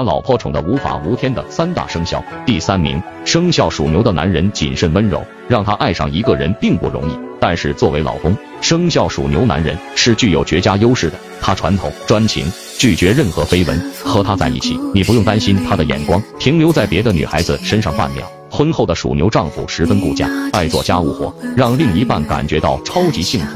把老婆宠得无法无天的三大生肖。第三名生肖属牛的男人谨慎温柔让他爱上一个人并不容易。但是作为老公生肖属牛男人是具有绝佳优势的。他传统专情拒绝任何绯闻和他在一起你不用担心他的眼光停留在别的女孩子身上半秒。婚后的属牛丈夫十分顾家爱做家务活让另一半感觉到超级幸福